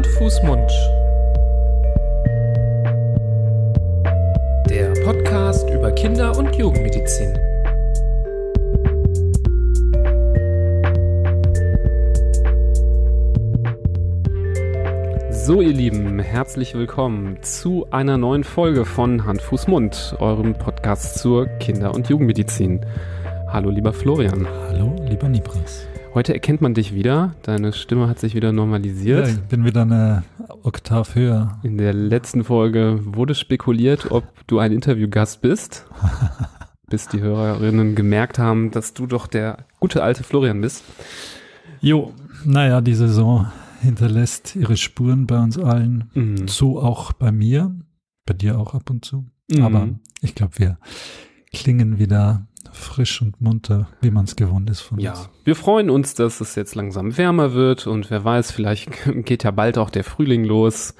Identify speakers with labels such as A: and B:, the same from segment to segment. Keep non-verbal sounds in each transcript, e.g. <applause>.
A: Hand, Fuß, Mund. Der Podcast über Kinder- und Jugendmedizin. So, ihr Lieben, herzlich willkommen zu einer neuen Folge von Hand, Fuß, Mund, eurem Podcast zur Kinder- und Jugendmedizin. Hallo, lieber Florian.
B: Hallo, lieber Nibras.
A: Heute erkennt man dich wieder. Deine Stimme hat sich wieder normalisiert.
B: Ja, ich bin wieder eine Oktav höher.
A: In der letzten Folge wurde spekuliert, ob du ein Interviewgast bist. <laughs> bis die Hörerinnen gemerkt haben, dass du doch der gute alte Florian bist.
B: Jo, naja, die Saison hinterlässt ihre Spuren bei uns allen.
A: Mhm.
B: So auch bei mir, bei dir auch ab und zu.
A: Mhm.
B: Aber ich glaube, wir klingen wieder frisch und munter, wie man es gewohnt ist von
A: Ja,
B: uns.
A: wir freuen uns, dass es jetzt langsam wärmer wird und wer weiß, vielleicht <laughs> geht ja bald auch der Frühling los.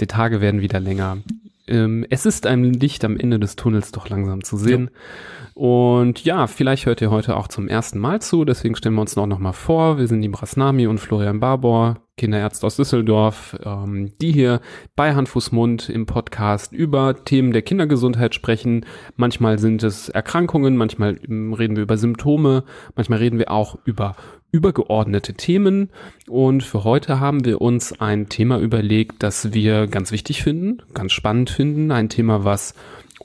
A: Die Tage werden wieder länger. Ähm, es ist ein Licht am Ende des Tunnels doch langsam zu sehen. Und ja, vielleicht hört ihr heute auch zum ersten Mal zu, deswegen stellen wir uns noch, noch mal vor. Wir sind die Brasnami und Florian Barbour, Kinderärzte aus Düsseldorf, ähm, die hier bei Hand, Fuß, Mund im Podcast über Themen der Kindergesundheit sprechen. Manchmal sind es Erkrankungen, manchmal ähm, reden wir über Symptome, manchmal reden wir auch über übergeordnete Themen. Und für heute haben wir uns ein Thema überlegt, das wir ganz wichtig finden, ganz spannend finden. Ein Thema, was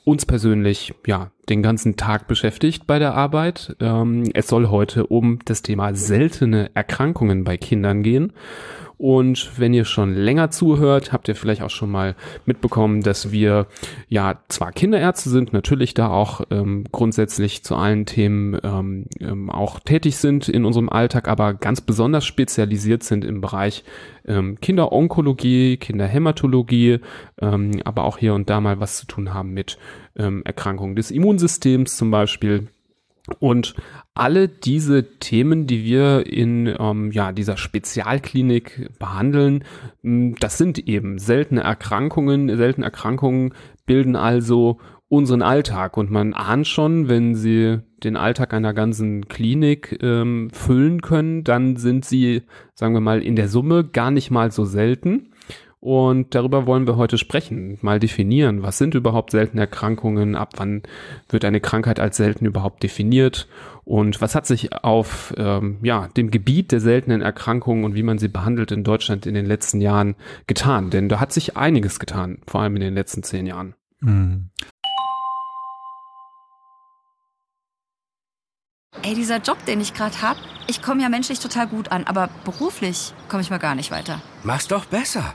A: uns persönlich ja den ganzen Tag beschäftigt bei der Arbeit. Ähm, es soll heute um das Thema seltene Erkrankungen bei Kindern gehen. Und wenn ihr schon länger zuhört, habt ihr vielleicht auch schon mal mitbekommen, dass wir ja zwar Kinderärzte sind, natürlich da auch ähm, grundsätzlich zu allen Themen ähm, ähm, auch tätig sind in unserem Alltag, aber ganz besonders spezialisiert sind im Bereich ähm, Kinderonkologie, Kinderhämatologie, ähm, aber auch hier und da mal was zu tun haben mit ähm, Erkrankungen des Immunsystems zum Beispiel. Und alle diese Themen, die wir in ähm, ja, dieser Spezialklinik behandeln, das sind eben seltene Erkrankungen. Seltene Erkrankungen bilden also unseren Alltag. Und man ahnt schon, wenn sie den Alltag einer ganzen Klinik ähm, füllen können, dann sind sie, sagen wir mal, in der Summe gar nicht mal so selten. Und darüber wollen wir heute sprechen, mal definieren, was sind überhaupt seltene Erkrankungen, ab wann wird eine Krankheit als selten überhaupt definiert und was hat sich auf ähm, ja, dem Gebiet der seltenen Erkrankungen und wie man sie behandelt in Deutschland in den letzten Jahren getan. Denn da hat sich einiges getan, vor allem in den letzten zehn Jahren.
B: Mhm.
C: Ey, dieser Job, den ich gerade hab, ich komme ja menschlich total gut an, aber beruflich komme ich mal gar nicht weiter.
D: Mach's doch besser.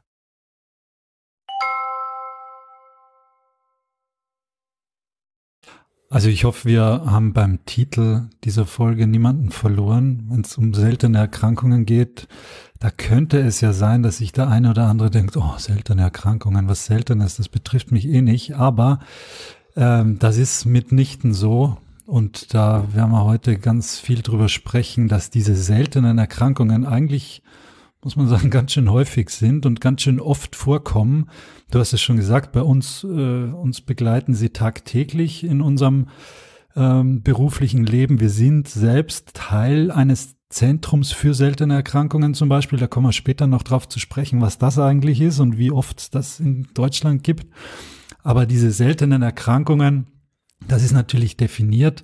B: Also ich hoffe, wir haben beim Titel dieser Folge niemanden verloren, wenn es um seltene Erkrankungen geht. Da könnte es ja sein, dass sich der eine oder andere denkt, oh, seltene Erkrankungen, was Seltenes, das betrifft mich eh nicht. Aber ähm, das ist mitnichten so. Und da werden wir heute ganz viel drüber sprechen, dass diese seltenen Erkrankungen eigentlich muss man sagen, <laughs> ganz schön häufig sind und ganz schön oft vorkommen. Du hast es schon gesagt, bei uns, äh, uns begleiten sie tagtäglich in unserem ähm, beruflichen Leben. Wir sind selbst Teil eines Zentrums für seltene Erkrankungen zum Beispiel. Da kommen wir später noch drauf zu sprechen, was das eigentlich ist und wie oft das in Deutschland gibt. Aber diese seltenen Erkrankungen, das ist natürlich definiert.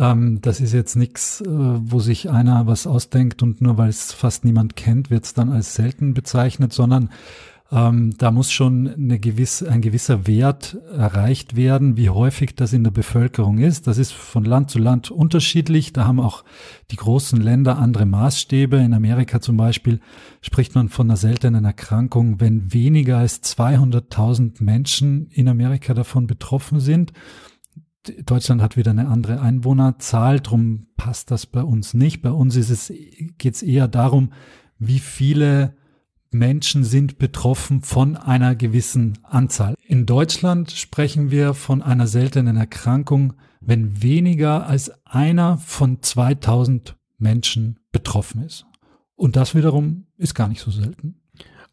B: Ähm, das ist jetzt nichts, äh, wo sich einer was ausdenkt und nur weil es fast niemand kennt, wird es dann als selten bezeichnet, sondern ähm, da muss schon eine gewisse, ein gewisser Wert erreicht werden, wie häufig das in der Bevölkerung ist. Das ist von Land zu Land unterschiedlich. Da haben auch die großen Länder andere Maßstäbe. In Amerika zum Beispiel spricht man von einer seltenen Erkrankung, wenn weniger als 200.000 Menschen in Amerika davon betroffen sind. Deutschland hat wieder eine andere Einwohnerzahl, drum passt das bei uns nicht. Bei uns ist es, geht es eher darum, wie viele Menschen sind betroffen von einer gewissen Anzahl. In Deutschland sprechen wir von einer seltenen Erkrankung, wenn weniger als einer von 2000 Menschen betroffen ist. Und das wiederum ist gar nicht so selten.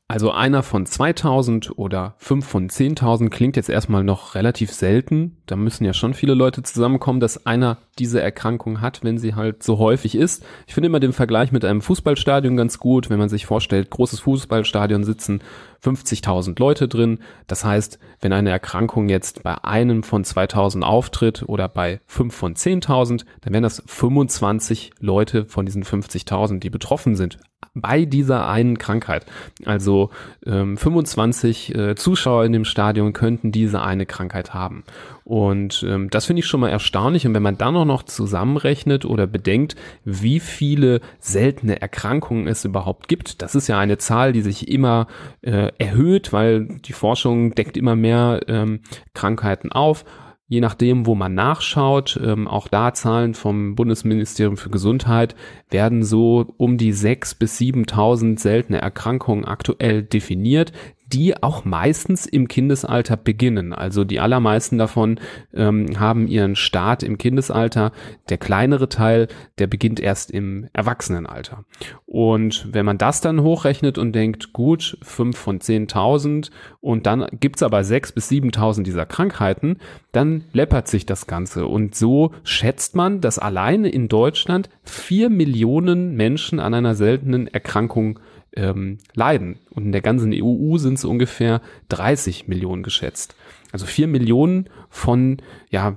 A: Also einer von 2000 oder fünf von 10.000 klingt jetzt erstmal noch relativ selten. Da müssen ja schon viele Leute zusammenkommen, dass einer diese Erkrankung hat, wenn sie halt so häufig ist. Ich finde immer den Vergleich mit einem Fußballstadion ganz gut, wenn man sich vorstellt, großes Fußballstadion sitzen 50.000 Leute drin. Das heißt, wenn eine Erkrankung jetzt bei einem von 2000 auftritt oder bei fünf von 10.000, dann wären das 25 Leute von diesen 50.000, die betroffen sind bei dieser einen Krankheit. Also ähm, 25 äh, Zuschauer in dem Stadion könnten diese eine Krankheit haben. Und ähm, das finde ich schon mal erstaunlich. Und wenn man dann auch noch zusammenrechnet oder bedenkt, wie viele seltene Erkrankungen es überhaupt gibt, das ist ja eine Zahl, die sich immer äh, erhöht, weil die Forschung deckt immer mehr ähm, Krankheiten auf je nachdem, wo man nachschaut, ähm, auch da Zahlen vom Bundesministerium für Gesundheit, werden so um die sechs bis 7.000 seltene Erkrankungen aktuell definiert, die auch meistens im Kindesalter beginnen. Also die allermeisten davon ähm, haben ihren Start im Kindesalter. Der kleinere Teil, der beginnt erst im Erwachsenenalter. Und wenn man das dann hochrechnet und denkt, gut, fünf von 10.000 und dann gibt's aber sechs bis 7.000 dieser Krankheiten, dann läppert sich das Ganze. Und so schätzt man, dass alleine in Deutschland vier Millionen Menschen an einer seltenen Erkrankung ähm, leiden. Und in der ganzen EU sind es ungefähr 30 Millionen geschätzt. Also 4 Millionen von, ja,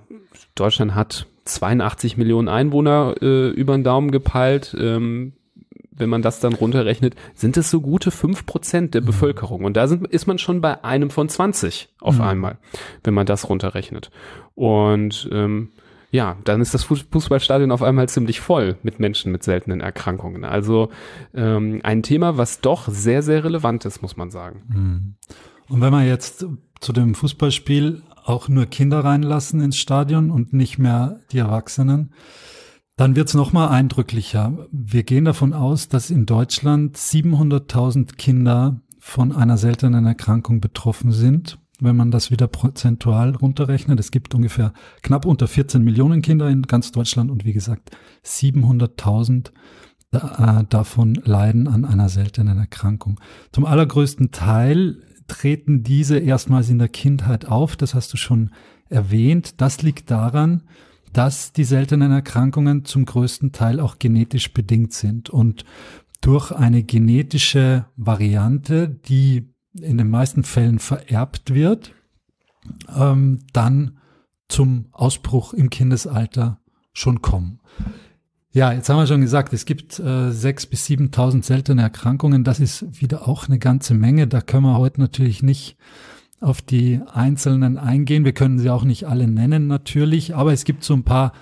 A: Deutschland hat 82 Millionen Einwohner äh, über den Daumen gepeilt. Ähm, wenn man das dann runterrechnet, sind es so gute 5 Prozent der mhm. Bevölkerung. Und da sind, ist man schon bei einem von 20 auf mhm. einmal, wenn man das runterrechnet. Und ähm, ja, dann ist das Fußballstadion auf einmal ziemlich voll mit Menschen mit seltenen Erkrankungen. Also ähm, ein Thema, was doch sehr, sehr relevant ist, muss man sagen.
B: Hm. Und wenn man jetzt zu dem Fußballspiel auch nur Kinder reinlassen ins Stadion und nicht mehr die Erwachsenen, dann wird's es nochmal eindrücklicher. Wir gehen davon aus, dass in Deutschland 700.000 Kinder von einer seltenen Erkrankung betroffen sind wenn man das wieder prozentual runterrechnet. Es gibt ungefähr knapp unter 14 Millionen Kinder in ganz Deutschland und wie gesagt 700.000 äh, davon leiden an einer seltenen Erkrankung. Zum allergrößten Teil treten diese erstmals in der Kindheit auf. Das hast du schon erwähnt. Das liegt daran, dass die seltenen Erkrankungen zum größten Teil auch genetisch bedingt sind und durch eine genetische Variante, die in den meisten Fällen vererbt wird, ähm, dann zum Ausbruch im Kindesalter schon kommen. Ja, jetzt haben wir schon gesagt, es gibt äh, sechs bis siebentausend seltene Erkrankungen. Das ist wieder auch eine ganze Menge. Da können wir heute natürlich nicht auf die einzelnen eingehen. Wir können sie auch nicht alle nennen natürlich, aber es gibt so ein paar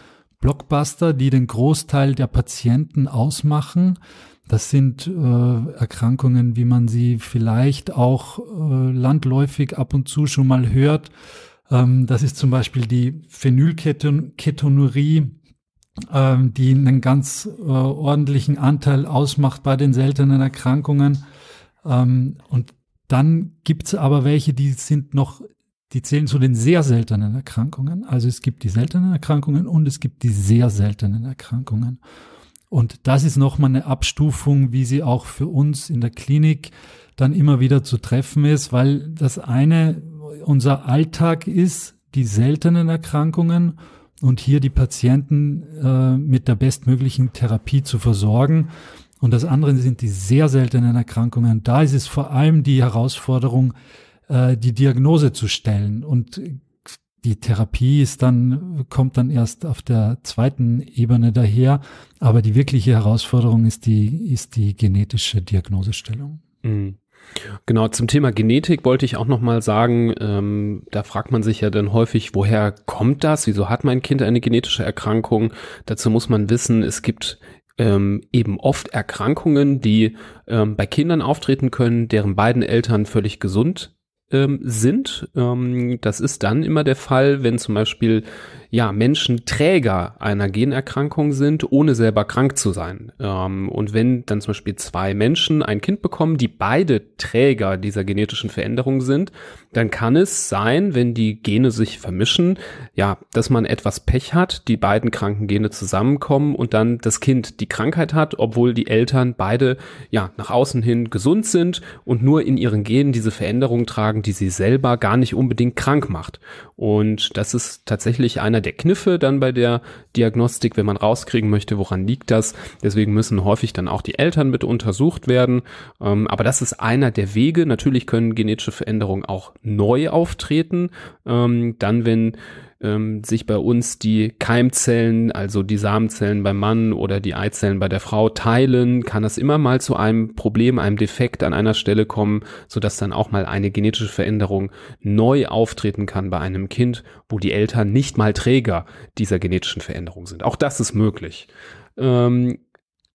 B: Blockbuster, die den Großteil der Patienten ausmachen. Das sind äh, Erkrankungen, wie man sie vielleicht auch äh, landläufig ab und zu schon mal hört. Ähm, das ist zum Beispiel die Phenylketonurie, ähm, die einen ganz äh, ordentlichen Anteil ausmacht bei den seltenen Erkrankungen. Ähm, und dann gibt's aber welche, die sind noch, die zählen zu den sehr seltenen Erkrankungen. Also es gibt die seltenen Erkrankungen und es gibt die sehr seltenen Erkrankungen. Und das ist nochmal eine Abstufung, wie sie auch für uns in der Klinik dann immer wieder zu treffen ist, weil das eine unser Alltag ist, die seltenen Erkrankungen und hier die Patienten äh, mit der bestmöglichen Therapie zu versorgen. Und das andere sind die sehr seltenen Erkrankungen. Da ist es vor allem die Herausforderung, äh, die Diagnose zu stellen. Und die Therapie ist dann, kommt dann erst auf der zweiten Ebene daher. Aber die wirkliche Herausforderung ist die, ist die genetische Diagnosestellung.
A: Mhm. Genau, zum Thema Genetik wollte ich auch nochmal sagen, ähm, da fragt man sich ja dann häufig, woher kommt das? Wieso hat mein Kind eine genetische Erkrankung? Dazu muss man wissen, es gibt ähm, eben oft Erkrankungen, die ähm, bei Kindern auftreten können, deren beiden Eltern völlig gesund ähm, sind. Ähm, das ist dann immer der Fall, wenn zum Beispiel ja, Menschen Träger einer Generkrankung sind, ohne selber krank zu sein. Ähm, und wenn dann zum Beispiel zwei Menschen ein Kind bekommen, die beide Träger dieser genetischen Veränderung sind, dann kann es sein, wenn die Gene sich vermischen, ja, dass man etwas Pech hat, die beiden kranken Gene zusammenkommen und dann das Kind die Krankheit hat, obwohl die Eltern beide ja nach außen hin gesund sind und nur in ihren Genen diese Veränderung tragen, die sie selber gar nicht unbedingt krank macht. Und das ist tatsächlich einer der Kniffe dann bei der Diagnostik, wenn man rauskriegen möchte, woran liegt das. Deswegen müssen häufig dann auch die Eltern mit untersucht werden. Ähm, aber das ist einer der Wege. Natürlich können genetische Veränderungen auch neu auftreten. Ähm, dann, wenn ähm, sich bei uns die Keimzellen, also die Samenzellen beim Mann oder die Eizellen bei der Frau teilen, kann das immer mal zu einem Problem, einem Defekt an einer Stelle kommen, so dass dann auch mal eine genetische Veränderung neu auftreten kann bei einem Kind, wo die Eltern nicht mal Träger dieser genetischen Veränderung sind. Auch das ist möglich. Ähm,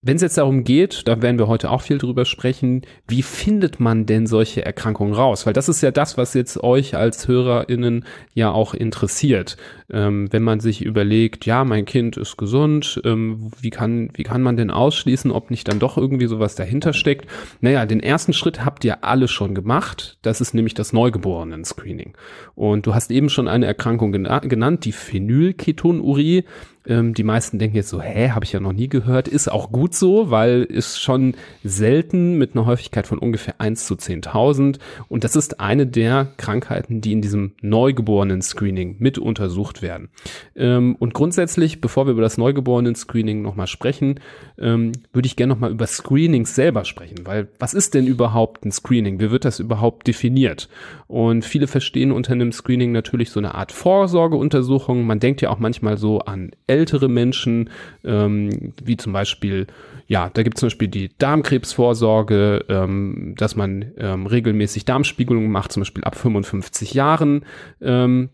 A: wenn es jetzt darum geht, da werden wir heute auch viel drüber sprechen, wie findet man denn solche Erkrankungen raus? Weil das ist ja das, was jetzt euch als HörerInnen ja auch interessiert. Ähm, wenn man sich überlegt, ja, mein Kind ist gesund, ähm, wie kann, wie kann man denn ausschließen, ob nicht dann doch irgendwie sowas dahinter steckt? Naja, den ersten Schritt habt ihr alle schon gemacht. Das ist nämlich das Neugeborenen-Screening. Und du hast eben schon eine Erkrankung genannt, die Phenylketonurie. Ähm, die meisten denken jetzt so, hä, habe ich ja noch nie gehört. Ist auch gut so, weil ist schon selten mit einer Häufigkeit von ungefähr 1 zu 10.000. Und das ist eine der Krankheiten, die in diesem Neugeborenen-Screening mit untersucht werden. Ähm, und grundsätzlich, bevor wir über das Neugeborenen-Screening nochmal sprechen, ähm, würde ich gerne nochmal über Screenings selber sprechen. Weil was ist denn überhaupt ein Screening? Wie wird das überhaupt definiert? Und viele verstehen unter einem Screening natürlich so eine Art Vorsorgeuntersuchung. Man denkt ja auch manchmal so an ältere Menschen, ähm, wie zum Beispiel, ja, da gibt es zum Beispiel die Darmkrebsvorsorge, ähm, dass man ähm, regelmäßig Darmspiegelungen macht, zum Beispiel ab 55 Jahren. Ähm,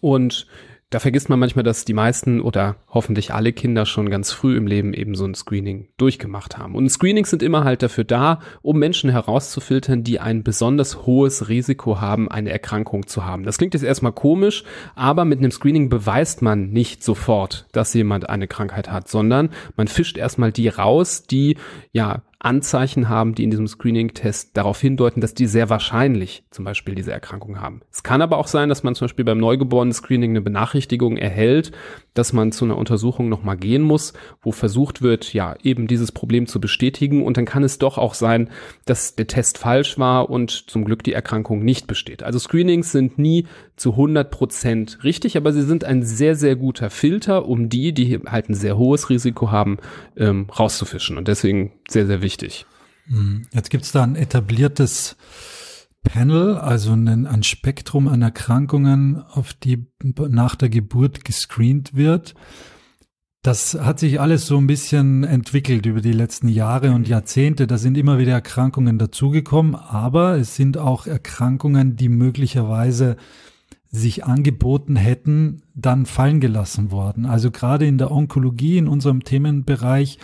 A: und da vergisst man manchmal, dass die meisten oder hoffentlich alle Kinder schon ganz früh im Leben eben so ein Screening durchgemacht haben. Und Screenings sind immer halt dafür da, um Menschen herauszufiltern, die ein besonders hohes Risiko haben, eine Erkrankung zu haben. Das klingt jetzt erstmal komisch, aber mit einem Screening beweist man nicht sofort, dass jemand eine Krankheit hat, sondern man fischt erstmal die raus, die ja Anzeichen haben, die in diesem Screening-Test darauf hindeuten, dass die sehr wahrscheinlich zum Beispiel diese Erkrankung haben. Es kann aber auch sein, dass man zum Beispiel beim Neugeborenen-Screening eine Benachrichtigung erhält, dass man zu einer Untersuchung nochmal gehen muss, wo versucht wird, ja, eben dieses Problem zu bestätigen. Und dann kann es doch auch sein, dass der Test falsch war und zum Glück die Erkrankung nicht besteht. Also Screenings sind nie zu 100 Prozent richtig, aber sie sind ein sehr, sehr guter Filter, um die, die halt ein sehr hohes Risiko haben, ähm, rauszufischen. Und deswegen sehr, sehr wichtig.
B: Hm. Jetzt gibt es da ein etabliertes Panel, also ein, ein, Spektrum an Erkrankungen, auf die nach der Geburt gescreent wird. Das hat sich alles so ein bisschen entwickelt über die letzten Jahre und Jahrzehnte. Da sind immer wieder Erkrankungen dazugekommen, aber es sind auch Erkrankungen, die möglicherweise sich angeboten hätten, dann fallen gelassen worden. Also gerade in der Onkologie, in unserem Themenbereich,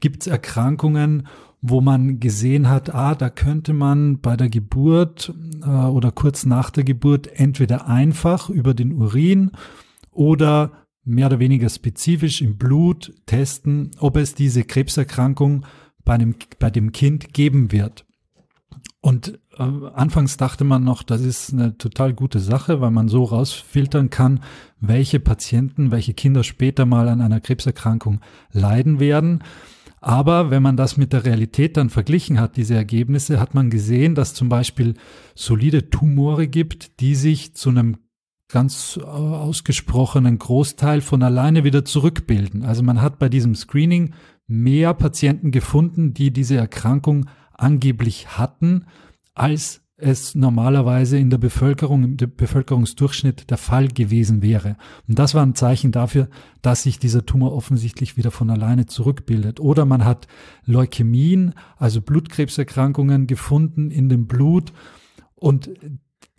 B: gibt es Erkrankungen, wo man gesehen hat, ah, da könnte man bei der Geburt äh, oder kurz nach der Geburt entweder einfach über den Urin oder mehr oder weniger spezifisch im Blut testen, ob es diese Krebserkrankung bei, einem, bei dem Kind geben wird. Und äh, anfangs dachte man noch, das ist eine total gute Sache, weil man so rausfiltern kann, welche Patienten, welche Kinder später mal an einer Krebserkrankung leiden werden. Aber wenn man das mit der Realität dann verglichen hat, diese Ergebnisse, hat man gesehen, dass zum Beispiel solide Tumore gibt, die sich zu einem ganz äh, ausgesprochenen Großteil von alleine wieder zurückbilden. Also man hat bei diesem Screening mehr Patienten gefunden, die diese Erkrankung angeblich hatten, als es normalerweise in der Bevölkerung, im Bevölkerungsdurchschnitt der Fall gewesen wäre. Und das war ein Zeichen dafür, dass sich dieser Tumor offensichtlich wieder von alleine zurückbildet. Oder man hat Leukämien, also Blutkrebserkrankungen gefunden in dem Blut und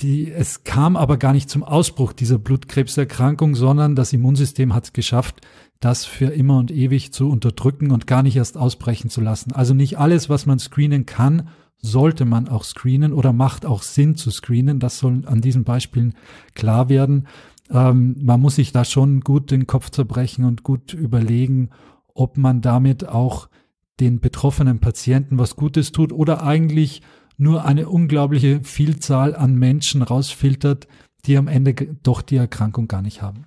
B: die, es kam aber gar nicht zum Ausbruch dieser Blutkrebserkrankung, sondern das Immunsystem hat es geschafft, das für immer und ewig zu unterdrücken und gar nicht erst ausbrechen zu lassen. Also nicht alles, was man screenen kann, sollte man auch screenen oder macht auch Sinn zu screenen. Das soll an diesen Beispielen klar werden. ähm, man muss sich da schon gut den Kopf zerbrechen und gut überlegen, ob man damit auch den betroffenen Patienten was Gutes tut oder eigentlich nur eine unglaubliche Vielzahl an Menschen rausfiltert, die am Ende doch die Erkrankung gar nicht haben.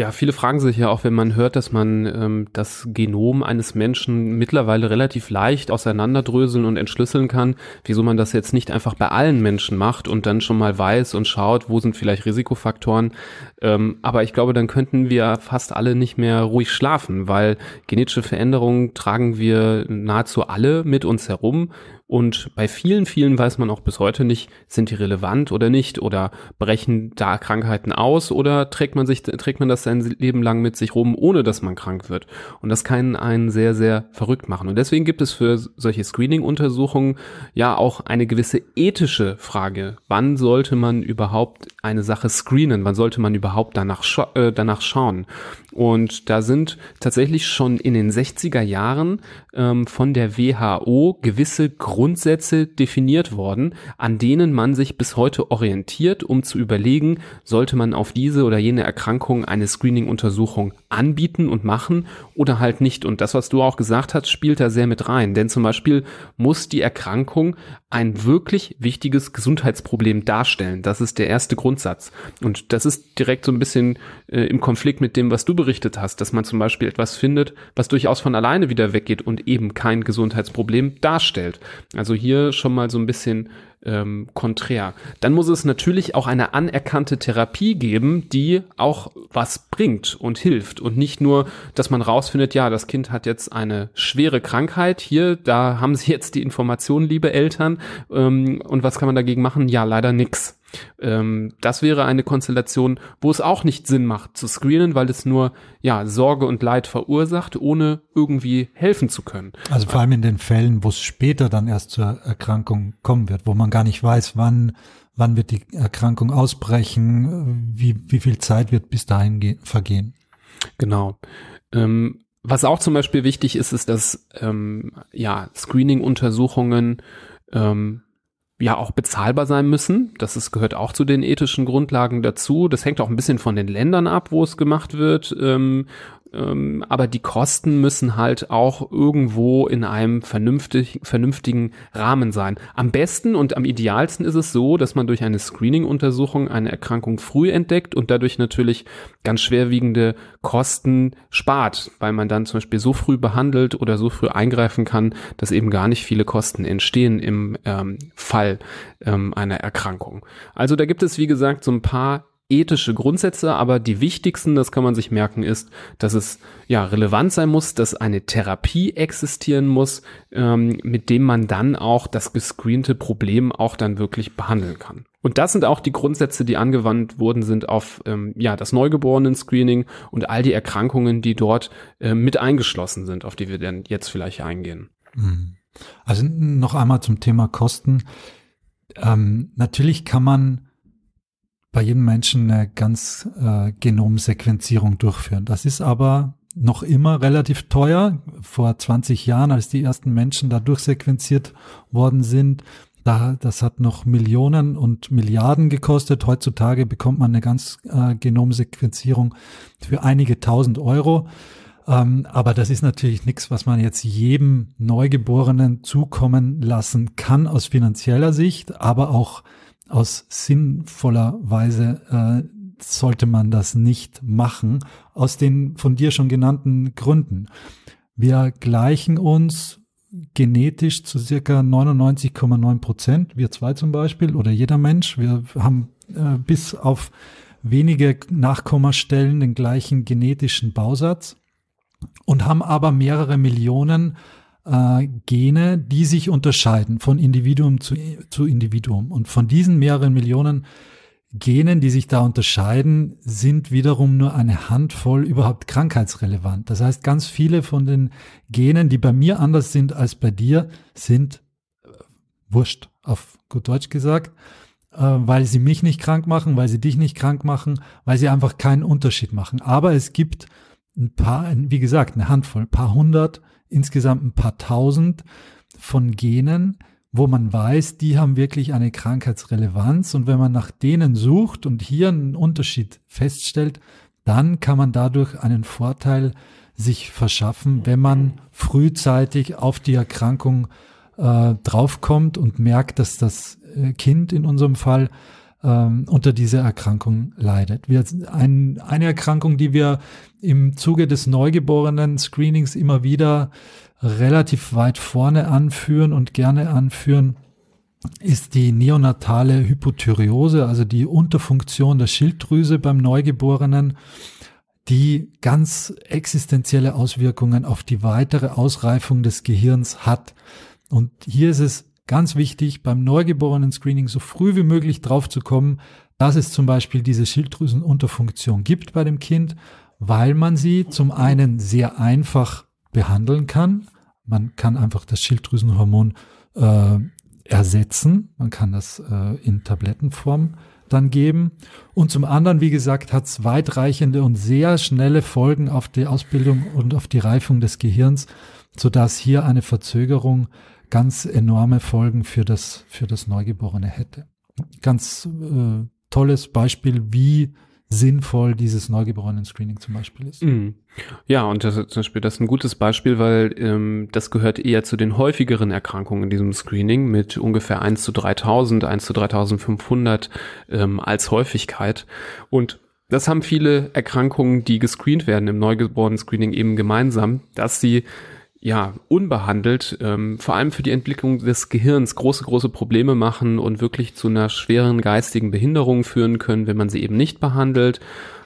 A: Ja, viele fragen sich ja auch, wenn man hört, dass man ähm, das Genom eines Menschen mittlerweile relativ leicht auseinanderdröseln und entschlüsseln kann, wieso man das jetzt nicht einfach bei allen Menschen macht und dann schon mal weiß und schaut, wo sind vielleicht Risikofaktoren. Ähm, aber ich glaube, dann könnten wir fast alle nicht mehr ruhig schlafen, weil genetische Veränderungen tragen wir nahezu alle mit uns herum und bei vielen, vielen weiß man auch bis heute nicht, sind die relevant oder nicht oder brechen da Krankheiten aus oder trägt man sich, trägt man das sein Leben lang mit sich rum, ohne dass man krank wird. Und das kann einen sehr, sehr verrückt machen. Und deswegen gibt es für solche Screening-Untersuchungen ja auch eine gewisse ethische Frage. Wann sollte man überhaupt eine Sache screenen? Wann sollte man überhaupt danach, scha äh, danach schauen? Und da sind tatsächlich schon in den 60er Jahren ähm, von der WHO gewisse Grundsätze definiert worden, an denen man sich bis heute orientiert, um zu überlegen, sollte man auf diese oder jene Erkrankung eine Screening-Untersuchung anbieten und machen oder halt nicht. Und das, was du auch gesagt hast, spielt da sehr mit rein. Denn zum Beispiel muss die Erkrankung ein wirklich wichtiges Gesundheitsproblem darstellen. Das ist der erste Grundsatz. Und das ist direkt so ein bisschen äh, im Konflikt mit dem, was du berichtet hast, dass man zum Beispiel etwas findet, was durchaus von alleine wieder weggeht und eben kein Gesundheitsproblem darstellt. Also hier schon mal so ein bisschen ähm, konträr. Dann muss es natürlich auch eine anerkannte Therapie geben, die auch was bringt und hilft und nicht nur, dass man rausfindet, ja, das Kind hat jetzt eine schwere Krankheit. Hier, da haben Sie jetzt die Informationen, liebe Eltern. Ähm, und was kann man dagegen machen? Ja, leider nix. Ähm, das wäre eine Konstellation, wo es auch nicht Sinn macht zu screenen, weil es nur ja Sorge und Leid verursacht, ohne irgendwie helfen zu können.
B: Also vor allem in den Fällen, wo es später dann erst zur Erkrankung kommen wird, wo man gar nicht weiß, wann wann wird die Erkrankung ausbrechen, wie wie viel Zeit wird bis dahin vergehen.
A: Genau. Ähm, was auch zum Beispiel wichtig ist, ist, dass ähm, ja Screening-Untersuchungen ähm, ja auch bezahlbar sein müssen. Das ist, gehört auch zu den ethischen Grundlagen dazu. Das hängt auch ein bisschen von den Ländern ab, wo es gemacht wird. Ähm, ähm, aber die Kosten müssen halt auch irgendwo in einem vernünftig, vernünftigen Rahmen sein. Am besten und am idealsten ist es so, dass man durch eine Screening-Untersuchung eine Erkrankung früh entdeckt und dadurch natürlich ganz schwerwiegende Kosten spart, weil man dann zum Beispiel so früh behandelt oder so früh eingreifen kann, dass eben gar nicht viele Kosten entstehen im ähm, Fall ähm, einer Erkrankung. Also da gibt es, wie gesagt, so ein paar ethische Grundsätze, aber die wichtigsten, das kann man sich merken, ist, dass es ja relevant sein muss, dass eine Therapie existieren muss, ähm, mit dem man dann auch das gescreente Problem auch dann wirklich behandeln kann. Und das sind auch die Grundsätze, die angewandt worden sind auf ähm, ja das Neugeborenen-Screening und all die Erkrankungen, die dort äh, mit eingeschlossen sind, auf die wir dann jetzt vielleicht eingehen.
B: Mhm. Also noch einmal zum Thema Kosten. Ähm, natürlich kann man bei jedem Menschen eine ganz äh, Genomsequenzierung durchführen. Das ist aber noch immer relativ teuer. Vor 20 Jahren, als die ersten Menschen da durchsequenziert worden sind, da, das hat noch Millionen und Milliarden gekostet. Heutzutage bekommt man eine ganz äh, Genomsequenzierung für einige tausend Euro. Ähm, aber das ist natürlich nichts, was man jetzt jedem Neugeborenen zukommen lassen kann aus finanzieller Sicht, aber auch aus sinnvoller Weise äh, sollte man das nicht machen, aus den von dir schon genannten Gründen. Wir gleichen uns genetisch zu circa 99,9 Prozent, wir zwei zum Beispiel oder jeder Mensch. Wir haben äh, bis auf wenige Nachkommastellen den gleichen genetischen Bausatz und haben aber mehrere Millionen äh, Gene, die sich unterscheiden von Individuum zu, zu Individuum. Und von diesen mehreren Millionen Genen, die sich da unterscheiden, sind wiederum nur eine Handvoll überhaupt krankheitsrelevant. Das heißt, ganz viele von den Genen, die bei mir anders sind als bei dir, sind äh, wurscht, auf gut Deutsch gesagt, äh, weil sie mich nicht krank machen, weil sie dich nicht krank machen, weil sie einfach keinen Unterschied machen. Aber es gibt ein paar, wie gesagt, eine Handvoll, ein paar hundert insgesamt ein paar tausend von Genen, wo man weiß, die haben wirklich eine Krankheitsrelevanz. Und wenn man nach denen sucht und hier einen Unterschied feststellt, dann kann man dadurch einen Vorteil sich verschaffen, wenn man frühzeitig auf die Erkrankung äh, draufkommt und merkt, dass das äh, Kind in unserem Fall ähm, unter dieser Erkrankung leidet. Wir, ein, eine Erkrankung, die wir im Zuge des neugeborenen Screenings immer wieder relativ weit vorne anführen und gerne anführen, ist die neonatale Hypothyreose, also die Unterfunktion der Schilddrüse beim Neugeborenen, die ganz existenzielle Auswirkungen auf die weitere Ausreifung des Gehirns hat. Und hier ist es ganz wichtig, beim Neugeborenen-Screening so früh wie möglich drauf zu kommen, dass es zum Beispiel diese Schilddrüsenunterfunktion gibt bei dem Kind, weil man sie zum einen sehr einfach behandeln kann. Man kann einfach das Schilddrüsenhormon äh, ersetzen. Man kann das äh, in Tablettenform dann geben. Und zum anderen, wie gesagt, hat es weitreichende und sehr schnelle Folgen auf die Ausbildung und auf die Reifung des Gehirns, sodass hier eine Verzögerung ganz enorme Folgen für das, für das Neugeborene hätte. Ganz äh, tolles Beispiel, wie sinnvoll dieses Neugeborenen-Screening zum Beispiel ist. Mm.
A: Ja, und das, zum Beispiel, das ist ein gutes Beispiel, weil ähm, das gehört eher zu den häufigeren Erkrankungen in diesem Screening mit ungefähr 1 zu 3000, 1 zu 3500 ähm, als Häufigkeit. Und das haben viele Erkrankungen, die gescreent werden im Neugeborenen-Screening eben gemeinsam, dass sie ja, unbehandelt, ähm, vor allem für die Entwicklung des Gehirns große, große Probleme machen und wirklich zu einer schweren geistigen Behinderung führen können, wenn man sie eben nicht behandelt.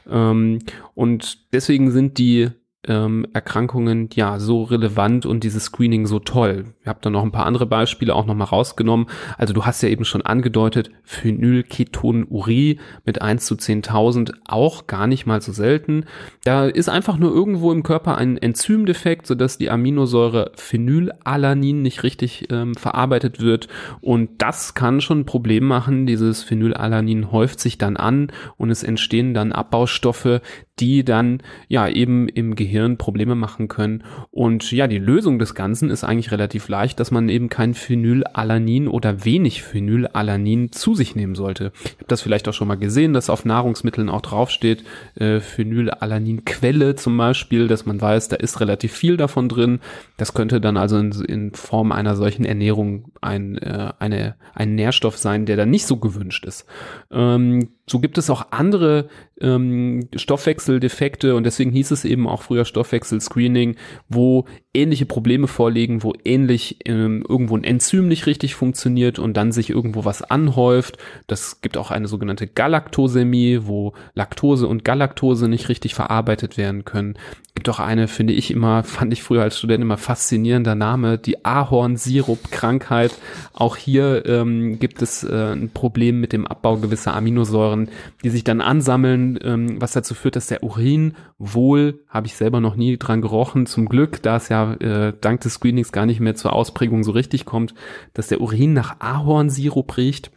A: Ähm, und deswegen sind die ähm, Erkrankungen ja so relevant und dieses Screening so toll. Ich habe da noch ein paar andere Beispiele auch nochmal rausgenommen. Also du hast ja eben schon angedeutet, Phenylketonurie mit 1 zu 10.000 auch gar nicht mal so selten. Da ist einfach nur irgendwo im Körper ein Enzymdefekt, sodass die Aminosäure Phenylalanin nicht richtig ähm, verarbeitet wird und das kann schon ein Problem machen. Dieses Phenylalanin häuft sich dann an und es entstehen dann Abbaustoffe, die dann ja eben im Gehirn Probleme machen können. Und ja, die Lösung des Ganzen ist eigentlich relativ leicht, dass man eben kein Phenylalanin oder wenig Phenylalanin zu sich nehmen sollte. Ich habe das vielleicht auch schon mal gesehen, dass auf Nahrungsmitteln auch draufsteht, äh, Phenylalanin-Quelle zum Beispiel, dass man weiß, da ist relativ viel davon drin. Das könnte dann also in, in Form einer solchen Ernährung ein, äh, eine, ein Nährstoff sein, der dann nicht so gewünscht ist. Ähm, so gibt es auch andere ähm, Stoffwechseldefekte und deswegen hieß es eben auch früher Stoffwechselscreening, wo ähnliche Probleme vorliegen, wo ähnlich ähm, irgendwo ein Enzym nicht richtig funktioniert und dann sich irgendwo was anhäuft. Das gibt auch eine sogenannte Galaktosämie, wo Laktose und Galaktose nicht richtig verarbeitet werden können. Gibt auch eine, finde ich immer, fand ich früher als Student immer faszinierender Name, die Ahornsirup-Krankheit. Auch hier ähm, gibt es äh, ein Problem mit dem Abbau gewisser Aminosäuren, die sich dann ansammeln, ähm, was dazu führt, dass der Urin wohl, habe ich selber noch nie dran gerochen, zum Glück, da es ja äh, dank des Screenings gar nicht mehr zur Ausprägung so richtig kommt, dass der Urin nach Ahornsirup riecht.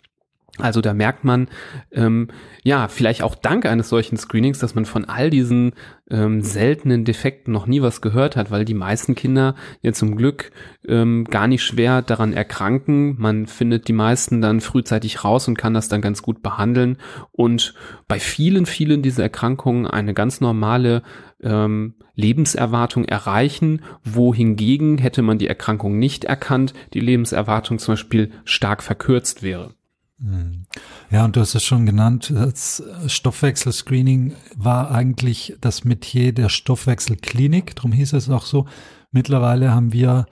A: Also da merkt man, ähm, ja, vielleicht auch dank eines solchen Screenings, dass man von all diesen ähm, seltenen Defekten noch nie was gehört hat, weil die meisten Kinder ja zum Glück ähm, gar nicht schwer daran erkranken. Man findet die meisten dann frühzeitig raus und kann das dann ganz gut behandeln. Und bei vielen, vielen dieser Erkrankungen eine ganz normale ähm, Lebenserwartung erreichen, wohingegen hätte man die Erkrankung nicht erkannt, die Lebenserwartung zum Beispiel stark verkürzt wäre.
B: Hm. Ja, und du hast es schon genannt, das Stoffwechselscreening war eigentlich das Metier der Stoffwechselklinik, darum hieß es auch so. Mittlerweile haben wir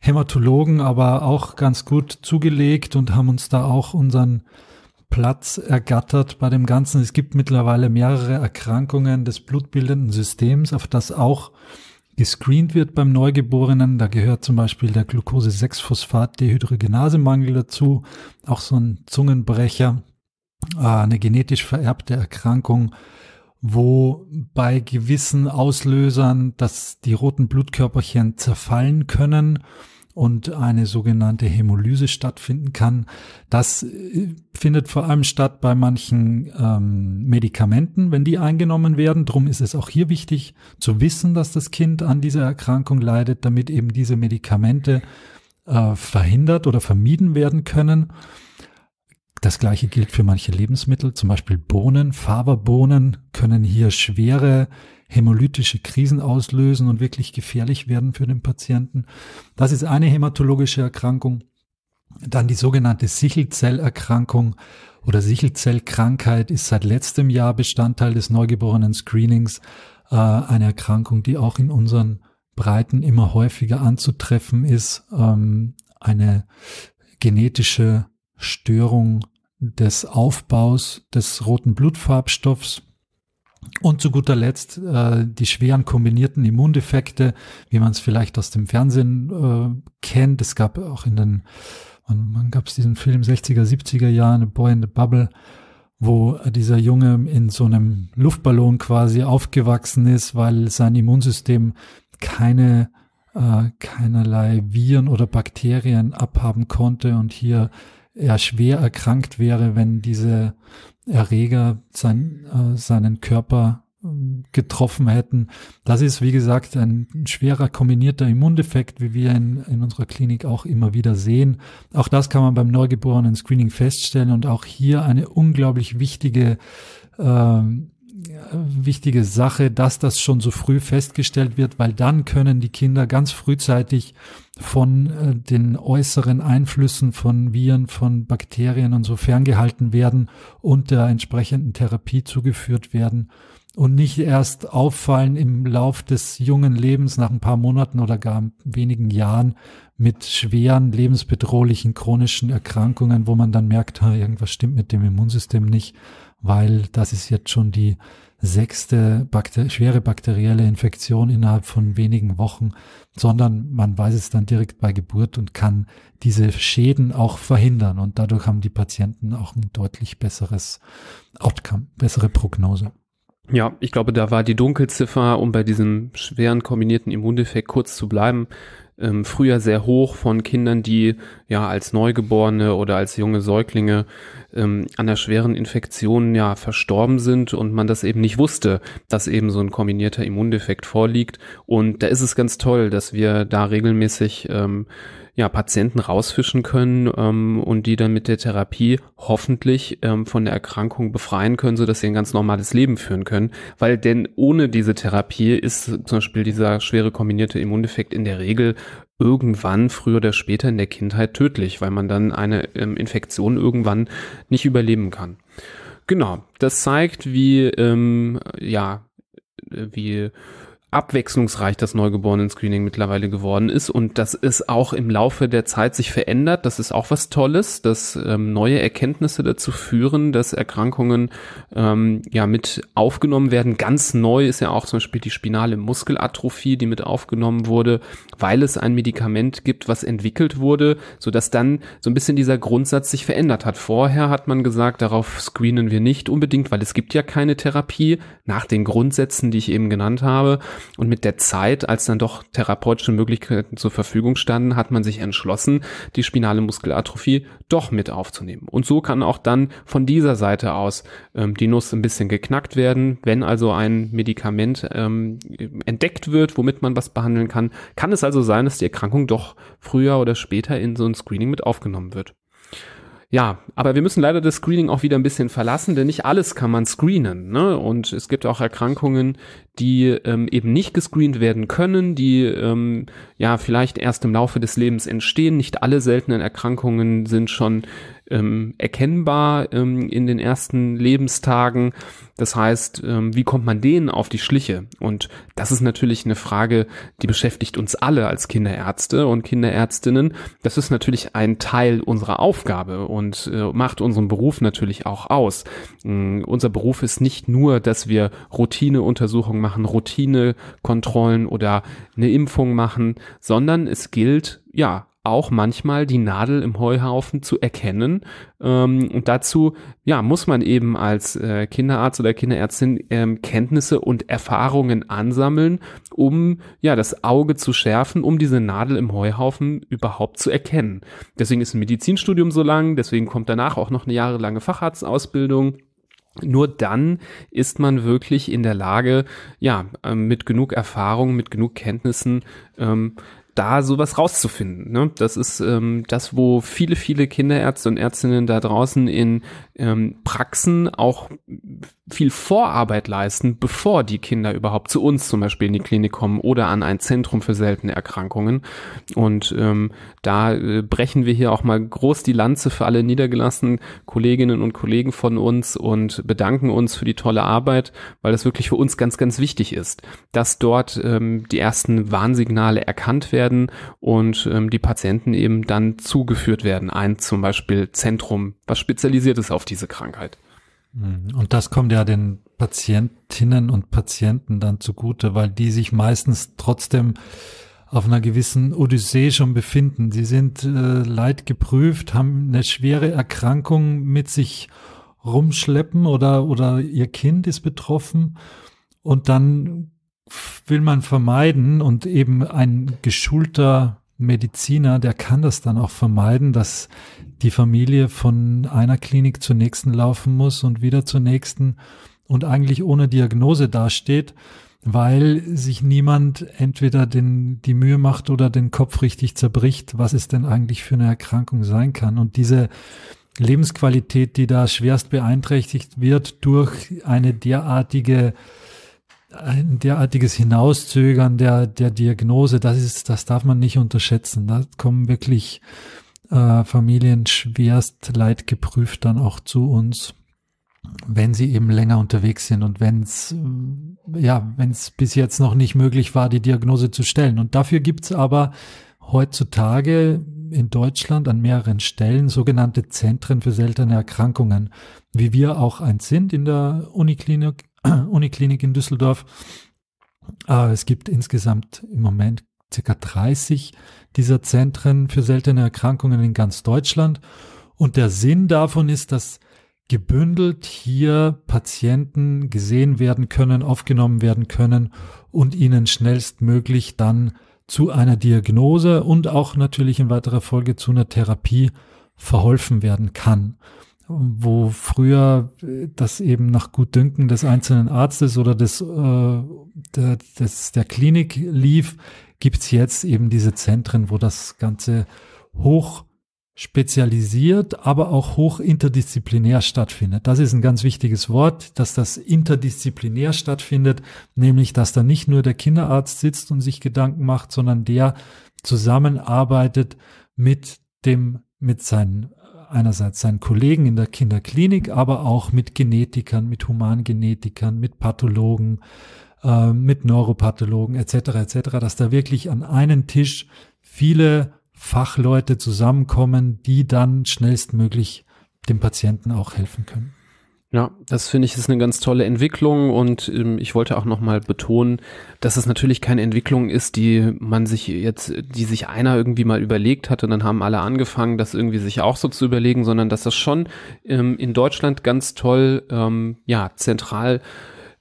B: Hämatologen aber auch ganz gut zugelegt und haben uns da auch unseren Platz ergattert bei dem Ganzen. Es gibt mittlerweile mehrere Erkrankungen des blutbildenden Systems, auf das auch gescreent wird beim Neugeborenen. Da gehört zum Beispiel der Glucose-6-Phosphat-Dehydrogenasemangel dazu, auch so ein Zungenbrecher, äh, eine genetisch vererbte Erkrankung, wo bei gewissen Auslösern, dass die roten Blutkörperchen zerfallen können und eine sogenannte Hämolyse stattfinden kann. Das äh, findet vor allem statt bei manchen ähm, Medikamenten, wenn die eingenommen werden. Drum ist es auch hier wichtig zu wissen, dass das Kind an dieser Erkrankung leidet, damit eben diese Medikamente äh, verhindert oder vermieden werden können. Das gleiche gilt für manche Lebensmittel, zum Beispiel Bohnen. Faberbohnen können hier schwere hämolytische Krisen auslösen und wirklich gefährlich werden für den Patienten. Das ist eine hämatologische Erkrankung. Dann die sogenannte Sichelzellerkrankung oder Sichelzellkrankheit ist seit letztem Jahr Bestandteil des Neugeborenen-Screenings. Äh, eine Erkrankung, die auch in unseren Breiten immer häufiger anzutreffen ist. Ähm, eine genetische Störung des Aufbaus des roten Blutfarbstoffs. Und zu guter Letzt äh, die schweren kombinierten Immundefekte, wie man es vielleicht aus dem Fernsehen äh, kennt. Es gab auch in den, wann gab es diesen Film 60er, 70er Jahren, A Boy in the Bubble, wo dieser Junge in so einem Luftballon quasi aufgewachsen ist, weil sein Immunsystem keine äh, keinerlei Viren oder Bakterien abhaben konnte und hier er schwer erkrankt wäre, wenn diese Erreger sein, äh, seinen Körper ähm, getroffen hätten. Das ist, wie gesagt, ein schwerer kombinierter Immundefekt, wie wir in, in unserer Klinik auch immer wieder sehen. Auch das kann man beim neugeborenen Screening feststellen und auch hier eine unglaublich wichtige ähm, wichtige Sache, dass das schon so früh festgestellt wird, weil dann können die Kinder ganz frühzeitig von äh, den äußeren Einflüssen von Viren, von Bakterien und so ferngehalten werden und der entsprechenden Therapie zugeführt werden und nicht erst auffallen im Lauf des jungen Lebens nach ein paar Monaten oder gar wenigen Jahren mit schweren, lebensbedrohlichen chronischen Erkrankungen, wo man dann merkt, irgendwas stimmt mit dem Immunsystem nicht weil das ist jetzt schon die sechste Bakter schwere bakterielle Infektion innerhalb von wenigen Wochen, sondern man weiß es dann direkt bei Geburt und kann diese Schäden auch verhindern. Und dadurch haben die Patienten auch ein deutlich besseres Outcome, bessere Prognose.
A: Ja, ich glaube, da war die Dunkelziffer, um bei diesem schweren kombinierten Immundefekt kurz zu bleiben, ähm, früher sehr hoch von Kindern, die ja als Neugeborene oder als junge Säuglinge ähm, an der schweren Infektion ja verstorben sind und man das eben nicht wusste, dass eben so ein kombinierter Immundefekt vorliegt. Und da ist es ganz toll, dass wir da regelmäßig ähm, ja, Patienten rausfischen können ähm, und die dann mit der Therapie hoffentlich ähm, von der Erkrankung befreien können, so dass sie ein ganz normales Leben führen können. Weil denn ohne diese Therapie ist zum Beispiel dieser schwere kombinierte Immundefekt in der Regel irgendwann früher oder später in der Kindheit tödlich, weil man dann eine ähm, Infektion irgendwann nicht überleben kann. Genau, das zeigt, wie ähm, ja wie abwechslungsreich das Neugeborenen-Screening mittlerweile geworden ist und das ist auch im Laufe der Zeit sich verändert. Das ist auch was Tolles, dass ähm, neue Erkenntnisse dazu führen, dass Erkrankungen ähm, ja mit aufgenommen werden. Ganz neu ist ja auch zum Beispiel die spinale Muskelatrophie, die mit aufgenommen wurde, weil es ein Medikament gibt, was entwickelt wurde, so dass dann so ein bisschen dieser Grundsatz sich verändert hat. Vorher hat man gesagt, darauf screenen wir nicht unbedingt, weil es gibt ja keine Therapie nach den Grundsätzen, die ich eben genannt habe. Und mit der Zeit, als dann doch therapeutische Möglichkeiten zur Verfügung standen, hat man sich entschlossen, die spinale Muskelatrophie doch mit aufzunehmen. Und so kann auch dann von dieser Seite aus ähm, die Nuss ein bisschen geknackt werden. Wenn also ein Medikament ähm, entdeckt wird, womit man was behandeln kann, kann es also sein, dass die Erkrankung doch früher oder später in so ein Screening mit aufgenommen wird. Ja, aber wir müssen leider das Screening auch wieder ein bisschen verlassen, denn nicht alles kann man screenen. Ne? Und es gibt auch Erkrankungen, die ähm, eben nicht gescreent werden können, die ähm, ja vielleicht erst im Laufe des Lebens entstehen. Nicht alle seltenen Erkrankungen sind schon ähm, erkennbar ähm, in den ersten Lebenstagen. Das heißt, ähm, wie kommt man denen auf die Schliche? Und das ist natürlich eine Frage, die beschäftigt uns alle als Kinderärzte und Kinderärztinnen. Das ist natürlich ein Teil unserer Aufgabe und äh, macht unseren Beruf natürlich auch aus. Ähm, unser Beruf ist nicht nur, dass wir Routineuntersuchungen machen, Routinekontrollen oder eine Impfung machen, sondern es gilt, ja, auch manchmal die Nadel im Heuhaufen zu erkennen. Ähm, und dazu ja, muss man eben als äh, Kinderarzt oder Kinderärztin ähm, Kenntnisse und Erfahrungen ansammeln, um ja das Auge zu schärfen, um diese Nadel im Heuhaufen überhaupt zu erkennen. Deswegen ist ein Medizinstudium so lang, deswegen kommt danach auch noch eine jahrelange Facharztausbildung. Nur dann ist man wirklich in der Lage, ja, ähm, mit genug Erfahrung, mit genug Kenntnissen, ähm, da sowas rauszufinden. Ne? Das ist ähm, das, wo viele, viele Kinderärzte und Ärztinnen da draußen in ähm, Praxen auch viel Vorarbeit leisten, bevor die Kinder überhaupt zu uns zum Beispiel in die Klinik kommen oder an ein Zentrum für seltene Erkrankungen. Und ähm, da äh, brechen wir hier auch mal groß die Lanze für alle niedergelassenen Kolleginnen und Kollegen von uns und bedanken uns für die tolle Arbeit, weil das wirklich für uns ganz, ganz wichtig ist, dass dort ähm, die ersten Warnsignale erkannt werden und ähm, die Patienten eben dann zugeführt werden. Ein zum Beispiel Zentrum, was spezialisiert ist auf diese Krankheit.
B: Mhm. Und das kommt ja den Patientinnen und Patienten dann zugute, weil die sich meistens trotzdem auf einer gewissen Odyssee schon befinden. Sie sind äh, leidgeprüft, haben eine schwere Erkrankung mit sich rumschleppen oder, oder ihr Kind ist betroffen und dann will man vermeiden und eben ein geschulter Mediziner, der kann das dann auch vermeiden, dass die Familie von einer Klinik zur nächsten laufen muss und wieder zur nächsten und eigentlich ohne Diagnose dasteht, weil sich niemand entweder den, die Mühe macht oder den Kopf richtig zerbricht, was es denn eigentlich für eine Erkrankung sein kann. Und diese Lebensqualität, die da schwerst beeinträchtigt wird durch eine derartige ein derartiges Hinauszögern der, der Diagnose, das ist, das darf man nicht unterschätzen. Da kommen wirklich äh, Familien schwerst leidgeprüft dann auch zu uns, wenn sie eben länger unterwegs sind und wenn es äh, ja, wenn es bis jetzt noch nicht möglich war, die Diagnose zu stellen. Und dafür gibt's aber heutzutage in Deutschland an mehreren Stellen sogenannte Zentren für seltene Erkrankungen, wie wir auch eins sind in der Uniklinik, <clears throat> Uniklinik in Düsseldorf. Äh, es gibt insgesamt im Moment circa 30 dieser Zentren für seltene Erkrankungen in ganz Deutschland. Und der Sinn davon ist, dass gebündelt hier Patienten gesehen werden können, aufgenommen werden können und ihnen schnellstmöglich dann zu einer Diagnose und auch natürlich in weiterer Folge zu einer Therapie verholfen werden kann. Wo früher das eben nach Gutdünken des einzelnen Arztes oder des, äh, der, des, der Klinik lief, gibt's jetzt eben diese Zentren, wo das Ganze hoch spezialisiert, aber auch hoch interdisziplinär stattfindet. Das ist ein ganz wichtiges Wort, dass das interdisziplinär stattfindet, nämlich dass da nicht nur der Kinderarzt sitzt und sich Gedanken macht, sondern der zusammenarbeitet mit dem, mit seinen, einerseits seinen Kollegen in der Kinderklinik, aber auch mit Genetikern, mit Humangenetikern, mit Pathologen, äh, mit Neuropathologen etc. etc., dass da wirklich an einen Tisch viele Fachleute zusammenkommen, die dann schnellstmöglich dem Patienten auch helfen können.
A: Ja, das finde ich ist eine ganz tolle Entwicklung und ähm, ich wollte auch nochmal betonen, dass es natürlich keine Entwicklung ist, die man sich jetzt, die sich einer irgendwie mal überlegt hat und dann haben alle angefangen, das irgendwie sich auch so zu überlegen, sondern dass das schon ähm, in Deutschland ganz toll, ähm, ja, zentral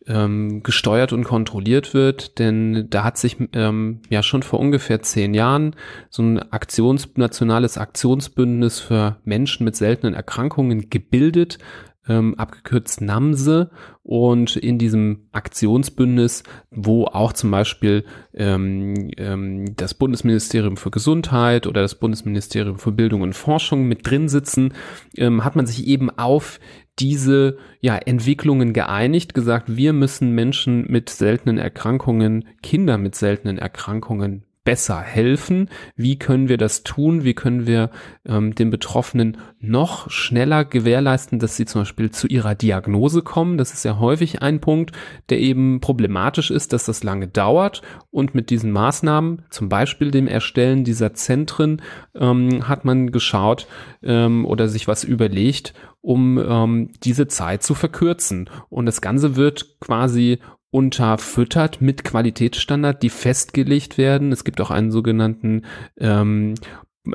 A: ähm, gesteuert und kontrolliert wird, denn da hat sich ähm, ja schon vor ungefähr zehn Jahren so ein Aktions, nationales Aktionsbündnis für Menschen mit seltenen Erkrankungen gebildet, ähm, abgekürzt NAMSE und in diesem Aktionsbündnis, wo auch zum Beispiel ähm, ähm, das Bundesministerium für Gesundheit oder das Bundesministerium für Bildung und Forschung mit drin sitzen, ähm, hat man sich eben auf diese ja, Entwicklungen geeinigt, gesagt, wir müssen Menschen mit seltenen Erkrankungen, Kinder mit seltenen Erkrankungen besser helfen? Wie können wir das tun? Wie können wir ähm, den Betroffenen noch schneller gewährleisten, dass sie zum Beispiel zu ihrer Diagnose kommen? Das ist ja häufig ein Punkt, der eben problematisch ist, dass das lange dauert. Und mit diesen Maßnahmen, zum Beispiel dem Erstellen dieser Zentren, ähm, hat man geschaut ähm, oder sich was überlegt, um ähm, diese Zeit zu verkürzen. Und das Ganze wird quasi unterfüttert mit Qualitätsstandard, die festgelegt werden. Es gibt auch einen sogenannten ähm,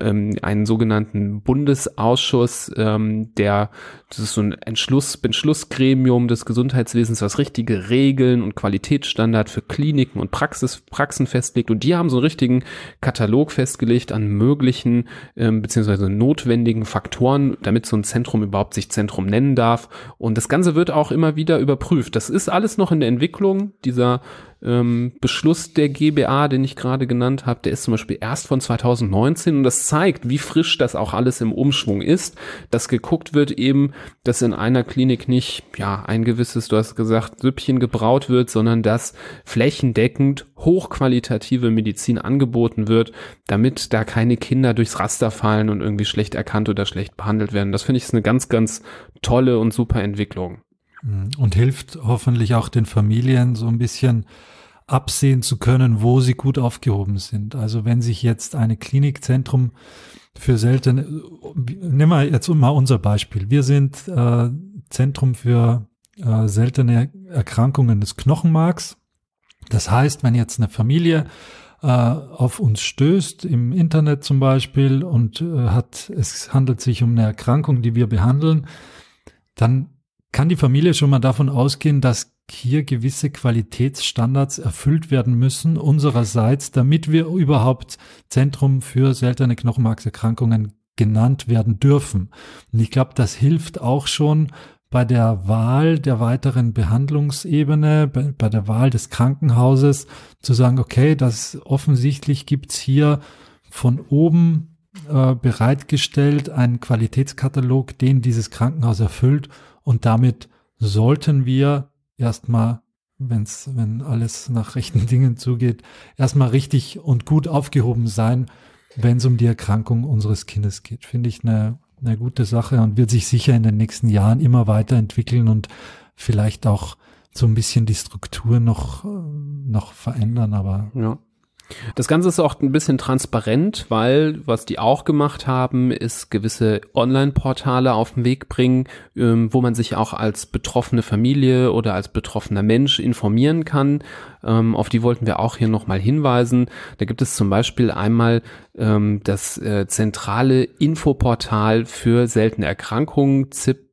A: ähm, einen sogenannten Bundesausschuss, ähm, der, das ist so ein Entschluss, Entschlussgremium des Gesundheitswesens, was richtige Regeln und Qualitätsstandard für Kliniken und Praxis, Praxen festlegt. Und die haben so einen richtigen Katalog festgelegt an möglichen ähm, beziehungsweise notwendigen Faktoren, damit so ein Zentrum überhaupt sich Zentrum nennen darf. Und das Ganze wird auch immer wieder überprüft. Das ist alles noch in der Entwicklung. Dieser ähm, Beschluss der GBA, den ich gerade genannt habe, der ist zum Beispiel erst von 2019 und das zeigt, wie frisch das auch alles im Umschwung ist, dass geguckt wird eben, dass in einer Klinik nicht, ja, ein gewisses, du hast gesagt, Süppchen gebraut wird, sondern dass flächendeckend hochqualitative Medizin angeboten wird, damit da keine Kinder durchs Raster fallen und irgendwie schlecht erkannt oder schlecht behandelt werden. Das finde ich ist eine ganz, ganz tolle und super Entwicklung.
B: Mhm. Und hilft hoffentlich auch den Familien so ein bisschen absehen zu können, wo sie gut aufgehoben sind. Also wenn sich jetzt eine Klinikzentrum für seltene, nehmen wir jetzt mal unser Beispiel. Wir sind äh, Zentrum für äh, seltene Erkrankungen des Knochenmarks. Das heißt, wenn jetzt eine Familie äh, auf uns stößt, im Internet zum Beispiel, und äh, hat, es handelt sich um eine Erkrankung, die wir behandeln, dann kann die Familie schon mal davon ausgehen, dass hier gewisse Qualitätsstandards erfüllt werden müssen unsererseits, damit wir überhaupt Zentrum für seltene Knochenmarkserkrankungen genannt werden dürfen. Und ich glaube, das hilft auch schon bei der Wahl der weiteren Behandlungsebene, bei, bei der Wahl des Krankenhauses zu sagen, okay, das offensichtlich gibt's hier von oben äh, bereitgestellt einen Qualitätskatalog, den dieses Krankenhaus erfüllt und damit sollten wir erstmal, wenn's, wenn alles nach rechten <laughs> Dingen zugeht, erstmal richtig und gut aufgehoben sein, wenn es um die Erkrankung unseres Kindes geht. Finde ich eine, eine gute Sache und wird sich sicher in den nächsten Jahren immer weiterentwickeln und vielleicht auch so ein bisschen die Struktur noch, noch verändern, aber
A: ja. Das Ganze ist auch ein bisschen transparent, weil was die auch gemacht haben, ist gewisse Online-Portale auf den Weg bringen, ähm, wo man sich auch als betroffene Familie oder als betroffener Mensch informieren kann. Ähm, auf die wollten wir auch hier nochmal hinweisen. Da gibt es zum Beispiel einmal ähm, das äh, zentrale Infoportal für seltene Erkrankungen,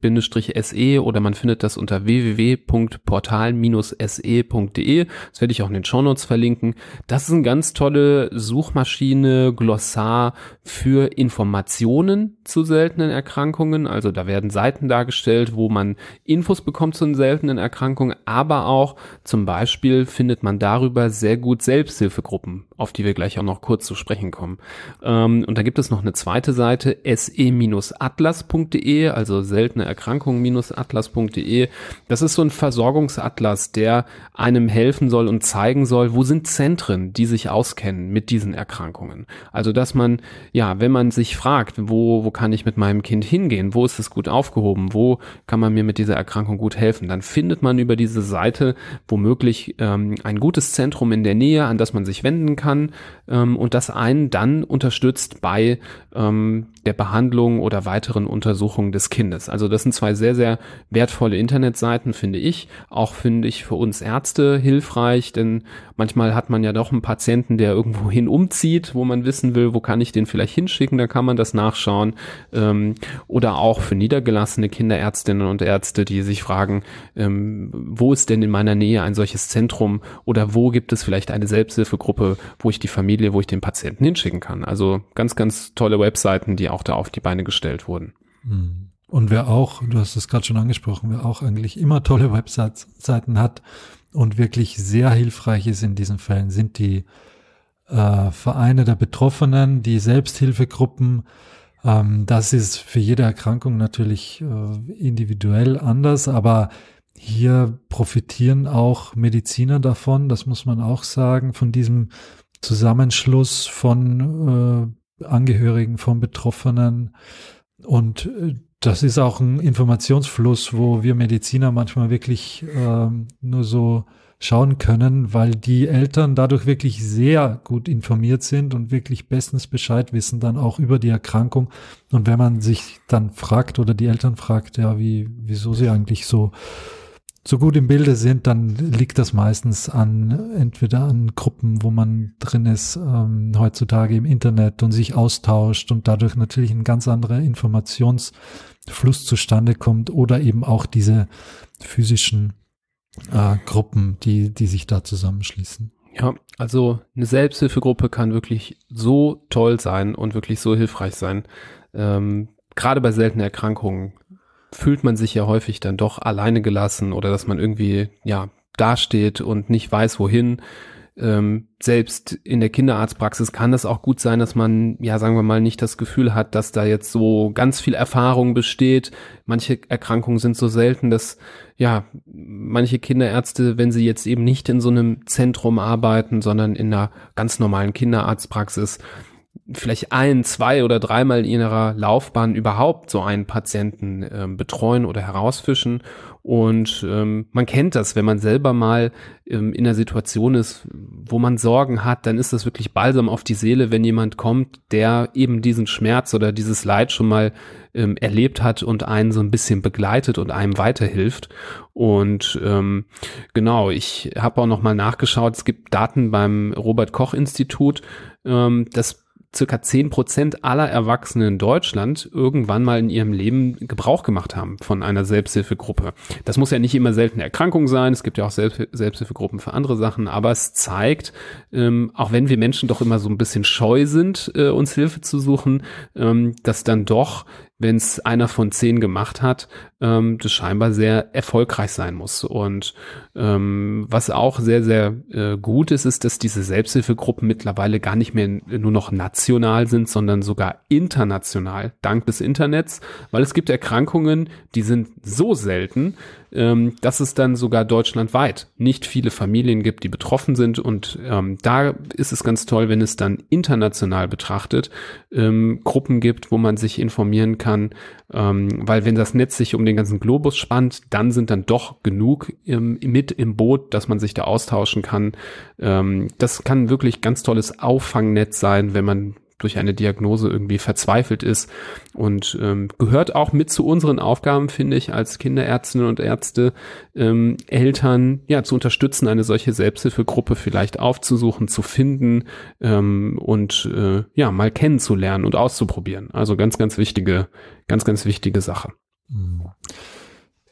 A: ZIP-SE oder man findet das unter www.portal-se.de. Das werde ich auch in den Shownotes verlinken. Das ist eine ganz tolle Suchmaschine, Glossar für Informationen zu seltenen Erkrankungen. Also da werden Seiten dargestellt, wo man Infos bekommt zu den seltenen Erkrankungen, aber auch zum Beispiel findet man darüber sehr gut Selbsthilfegruppen, auf die wir gleich auch noch kurz zu sprechen kommen. Ähm, und da gibt es noch eine zweite Seite, se-atlas.de, also seltene Erkrankungen-atlas.de. Das ist so ein Versorgungsatlas, der einem helfen soll und zeigen soll, wo sind Zentren, die sich auskennen mit diesen Erkrankungen. Also dass man, ja, wenn man sich fragt, wo, wo kann ich mit meinem Kind hingehen, wo ist es gut aufgehoben, wo kann man mir mit dieser Erkrankung gut helfen, dann findet man über diese Seite womöglich ähm, ein gutes Zentrum in der Nähe, an das man sich wenden kann ähm, und das einen dann unterstützt bei ähm, der Behandlung oder weiteren Untersuchungen des Kindes. Also das sind zwei sehr, sehr wertvolle Internetseiten, finde ich. Auch finde ich für uns Ärzte hilfreich, denn manchmal hat man ja doch einen Patienten, der irgendwo hin umzieht, wo man wissen will, wo kann ich den vielleicht hinschicken, da kann man das nachschauen. Ähm, oder auch für niedergelassene Kinderärztinnen und Ärzte, die sich fragen, ähm, wo ist denn in meiner Nähe ein solches Zentrum oder wo gibt es vielleicht eine Selbsthilfegruppe, wo ich die Familie, wo ich den Patienten hinschicken kann. Also ganz, ganz tolle Webseiten, die auch da auf die Beine gestellt wurden.
B: Hm. Und wer auch, du hast es gerade schon angesprochen, wer auch eigentlich immer tolle Webseiten hat und wirklich sehr hilfreich ist in diesen Fällen, sind die äh, Vereine der Betroffenen, die Selbsthilfegruppen. Ähm, das ist für jede Erkrankung natürlich äh, individuell anders, aber hier profitieren auch Mediziner davon, das muss man auch sagen, von diesem Zusammenschluss von äh, Angehörigen von Betroffenen. Und äh, das ist auch ein Informationsfluss, wo wir Mediziner manchmal wirklich äh, nur so schauen können, weil die Eltern dadurch wirklich sehr gut informiert sind und wirklich bestens Bescheid wissen dann auch über die Erkrankung. Und wenn man sich dann fragt oder die Eltern fragt, ja, wie, wieso sie eigentlich so so gut im Bilde sind, dann liegt das meistens an entweder an Gruppen, wo man drin ist, ähm, heutzutage im Internet und sich austauscht und dadurch natürlich ein ganz anderer Informationsfluss zustande kommt oder eben auch diese physischen äh, Gruppen, die, die sich da zusammenschließen.
A: Ja, also eine Selbsthilfegruppe kann wirklich so toll sein und wirklich so hilfreich sein. Ähm, Gerade bei seltenen Erkrankungen fühlt man sich ja häufig dann doch alleine gelassen oder dass man irgendwie, ja, dasteht und nicht weiß, wohin. Ähm, selbst in der Kinderarztpraxis kann es auch gut sein, dass man, ja, sagen wir mal, nicht das Gefühl hat, dass da jetzt so ganz viel Erfahrung besteht. Manche Erkrankungen sind so selten, dass, ja, manche Kinderärzte, wenn sie jetzt eben nicht in so einem Zentrum arbeiten, sondern in einer ganz normalen Kinderarztpraxis, vielleicht ein, zwei oder dreimal in ihrer Laufbahn überhaupt so einen Patienten äh, betreuen oder herausfischen. Und ähm, man kennt das, wenn man selber mal ähm, in der Situation ist, wo man Sorgen hat, dann ist das wirklich balsam auf die Seele, wenn jemand kommt, der eben diesen Schmerz oder dieses Leid schon mal ähm, erlebt hat und einen so ein bisschen begleitet und einem weiterhilft. Und ähm, genau, ich habe auch noch mal nachgeschaut, es gibt Daten beim Robert Koch Institut, ähm, das circa zehn Prozent aller Erwachsenen in Deutschland irgendwann mal in ihrem Leben Gebrauch gemacht haben von einer Selbsthilfegruppe. Das muss ja nicht immer seltene Erkrankung sein, es gibt ja auch Selbst Selbsthilfegruppen für andere Sachen, aber es zeigt, ähm, auch wenn wir Menschen doch immer so ein bisschen scheu sind, äh, uns Hilfe zu suchen, ähm, dass dann doch wenn es einer von zehn gemacht hat, ähm, das scheinbar sehr erfolgreich sein muss. Und ähm, was auch sehr, sehr äh, gut ist, ist, dass diese Selbsthilfegruppen mittlerweile gar nicht mehr nur noch national sind, sondern sogar international, dank des Internets, weil es gibt Erkrankungen, die sind so selten, ähm, dass es dann sogar deutschlandweit nicht viele Familien gibt, die betroffen sind. Und ähm, da ist es ganz toll, wenn es dann international betrachtet ähm, Gruppen gibt, wo man sich informieren kann. Ähm, weil wenn das Netz sich um den ganzen Globus spannt, dann sind dann doch genug im, mit im Boot, dass man sich da austauschen kann. Ähm, das kann wirklich ganz tolles Auffangnetz sein, wenn man durch eine Diagnose irgendwie verzweifelt ist und ähm, gehört auch mit zu unseren Aufgaben, finde ich, als Kinderärztinnen und Ärzte, ähm, Eltern ja zu unterstützen, eine solche Selbsthilfegruppe vielleicht aufzusuchen, zu finden ähm, und äh, ja mal kennenzulernen und auszuprobieren. Also ganz, ganz wichtige, ganz, ganz wichtige Sache.
B: Mhm.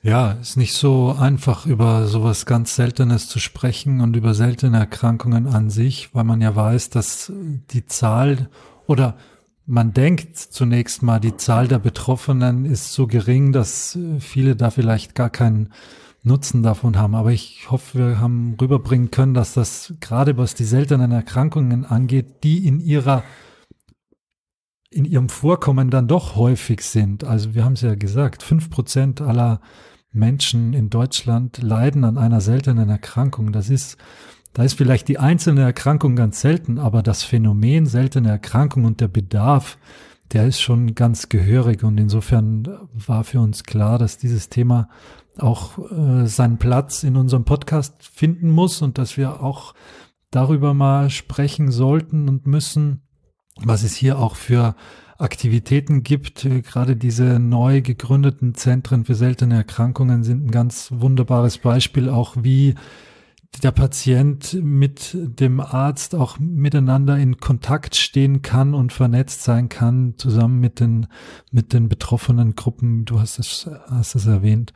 B: Ja, ist nicht so einfach über sowas ganz Seltenes zu sprechen und über seltene Erkrankungen an sich, weil man ja weiß, dass die Zahl oder man denkt zunächst mal, die Zahl der Betroffenen ist so gering, dass äh, viele da vielleicht gar keinen Nutzen davon haben. Aber ich hoffe, wir haben rüberbringen können, dass das gerade was die seltenen Erkrankungen angeht, die in ihrer in ihrem Vorkommen dann doch häufig sind. Also wir haben es ja gesagt, fünf Prozent aller Menschen in Deutschland leiden an einer seltenen Erkrankung. Das ist da ist vielleicht die einzelne Erkrankung ganz selten, aber das Phänomen seltene Erkrankung und der Bedarf, der ist schon ganz gehörig. Und insofern war für uns klar, dass dieses Thema auch äh, seinen Platz in unserem Podcast finden muss und dass wir auch darüber mal sprechen sollten und müssen, was es hier auch für Aktivitäten gibt. Gerade diese neu gegründeten Zentren für seltene Erkrankungen sind ein ganz wunderbares Beispiel, auch wie der Patient mit dem Arzt auch miteinander in Kontakt stehen kann und vernetzt sein kann, zusammen mit den, mit den betroffenen Gruppen. Du hast es, hast es erwähnt.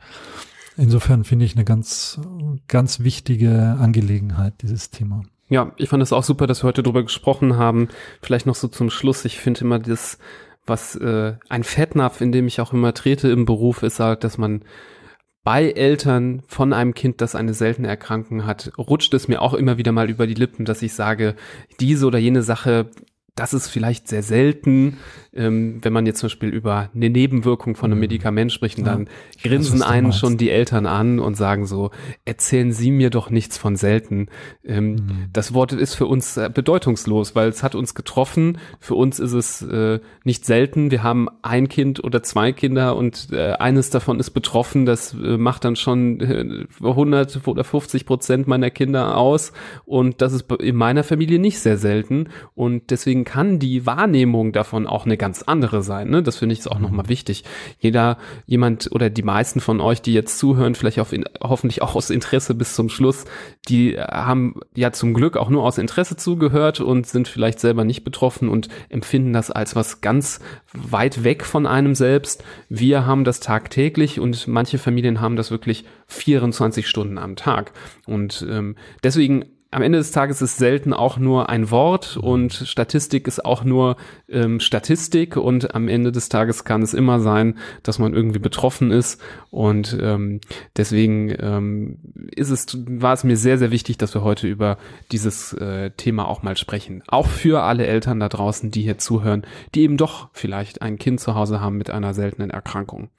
B: Insofern finde ich eine ganz, ganz wichtige Angelegenheit, dieses Thema.
A: Ja, ich fand es auch super, dass wir heute drüber gesprochen haben. Vielleicht noch so zum Schluss. Ich finde immer das, was äh, ein Fettnapf, in dem ich auch immer trete im Beruf, ist halt, dass man bei Eltern von einem Kind, das eine seltene Erkrankung hat, rutscht es mir auch immer wieder mal über die Lippen, dass ich sage, diese oder jene Sache das ist vielleicht sehr selten, ähm, wenn man jetzt zum Beispiel über eine Nebenwirkung von einem mhm. Medikament spricht, und ja, dann grinsen weiß, einen schon die Eltern an und sagen so, erzählen Sie mir doch nichts von selten. Ähm, mhm. Das Wort ist für uns äh, bedeutungslos, weil es hat uns getroffen. Für uns ist es äh, nicht selten. Wir haben ein Kind oder zwei Kinder und äh, eines davon ist betroffen. Das äh, macht dann schon äh, 100 oder 50 Prozent meiner Kinder aus. Und das ist in meiner Familie nicht sehr selten. Und deswegen kann die Wahrnehmung davon auch eine ganz andere sein. Ne? Das finde ich auch nochmal mhm. wichtig. Jeder, jemand oder die meisten von euch, die jetzt zuhören, vielleicht auf, hoffentlich auch aus Interesse bis zum Schluss, die haben ja zum Glück auch nur aus Interesse zugehört und sind vielleicht selber nicht betroffen und empfinden das als was ganz weit weg von einem selbst. Wir haben das tagtäglich und manche Familien haben das wirklich 24 Stunden am Tag. Und ähm, deswegen am Ende des Tages ist selten auch nur ein Wort und Statistik ist auch nur ähm, Statistik und am Ende des Tages kann es immer sein, dass man irgendwie betroffen ist und ähm, deswegen ähm, ist es, war es mir sehr, sehr wichtig, dass wir heute über dieses äh, Thema auch mal sprechen. Auch für alle Eltern da draußen, die hier zuhören, die eben doch vielleicht ein Kind zu Hause haben mit einer seltenen Erkrankung.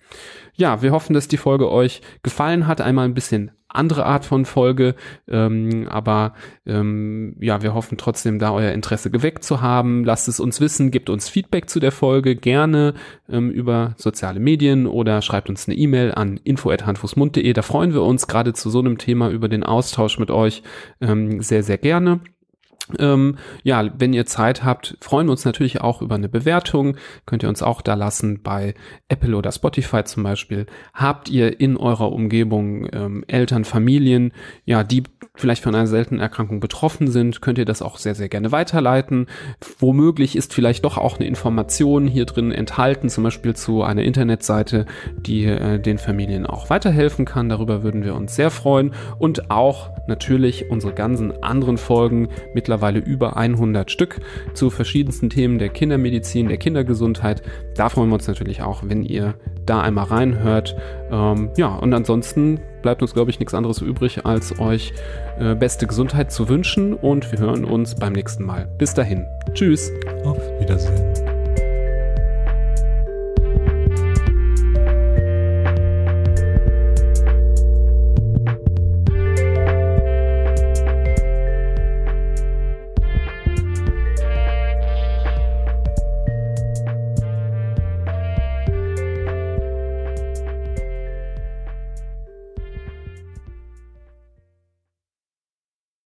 A: Ja, wir hoffen, dass die Folge euch gefallen hat, einmal ein bisschen andere Art von Folge, ähm, aber ähm, ja, wir hoffen trotzdem, da euer Interesse geweckt zu haben. Lasst es uns wissen, gebt uns Feedback zu der Folge gerne ähm, über soziale Medien oder schreibt uns eine E-Mail an info@handfußmund.de. Da freuen wir uns gerade zu so einem Thema über den Austausch mit euch ähm, sehr sehr gerne. Ähm, ja, wenn ihr Zeit habt, freuen wir uns natürlich auch über eine Bewertung. Könnt ihr uns auch da lassen bei Apple oder Spotify zum Beispiel. Habt ihr in eurer Umgebung ähm, Eltern, Familien, ja, die vielleicht von einer seltenen Erkrankung betroffen sind, könnt ihr das auch sehr, sehr gerne weiterleiten. Womöglich ist vielleicht doch auch eine Information hier drin enthalten, zum Beispiel zu einer Internetseite, die äh, den Familien auch weiterhelfen kann. Darüber würden wir uns sehr freuen. Und auch natürlich unsere ganzen anderen Folgen mittlerweile mittlerweile über 100 Stück zu verschiedensten Themen der Kindermedizin, der Kindergesundheit. Da freuen wir uns natürlich auch, wenn ihr da einmal reinhört. Ähm, ja, und ansonsten bleibt uns, glaube ich, nichts anderes übrig, als euch äh, beste Gesundheit zu wünschen und wir hören uns beim nächsten Mal. Bis dahin. Tschüss.
B: Auf Wiedersehen.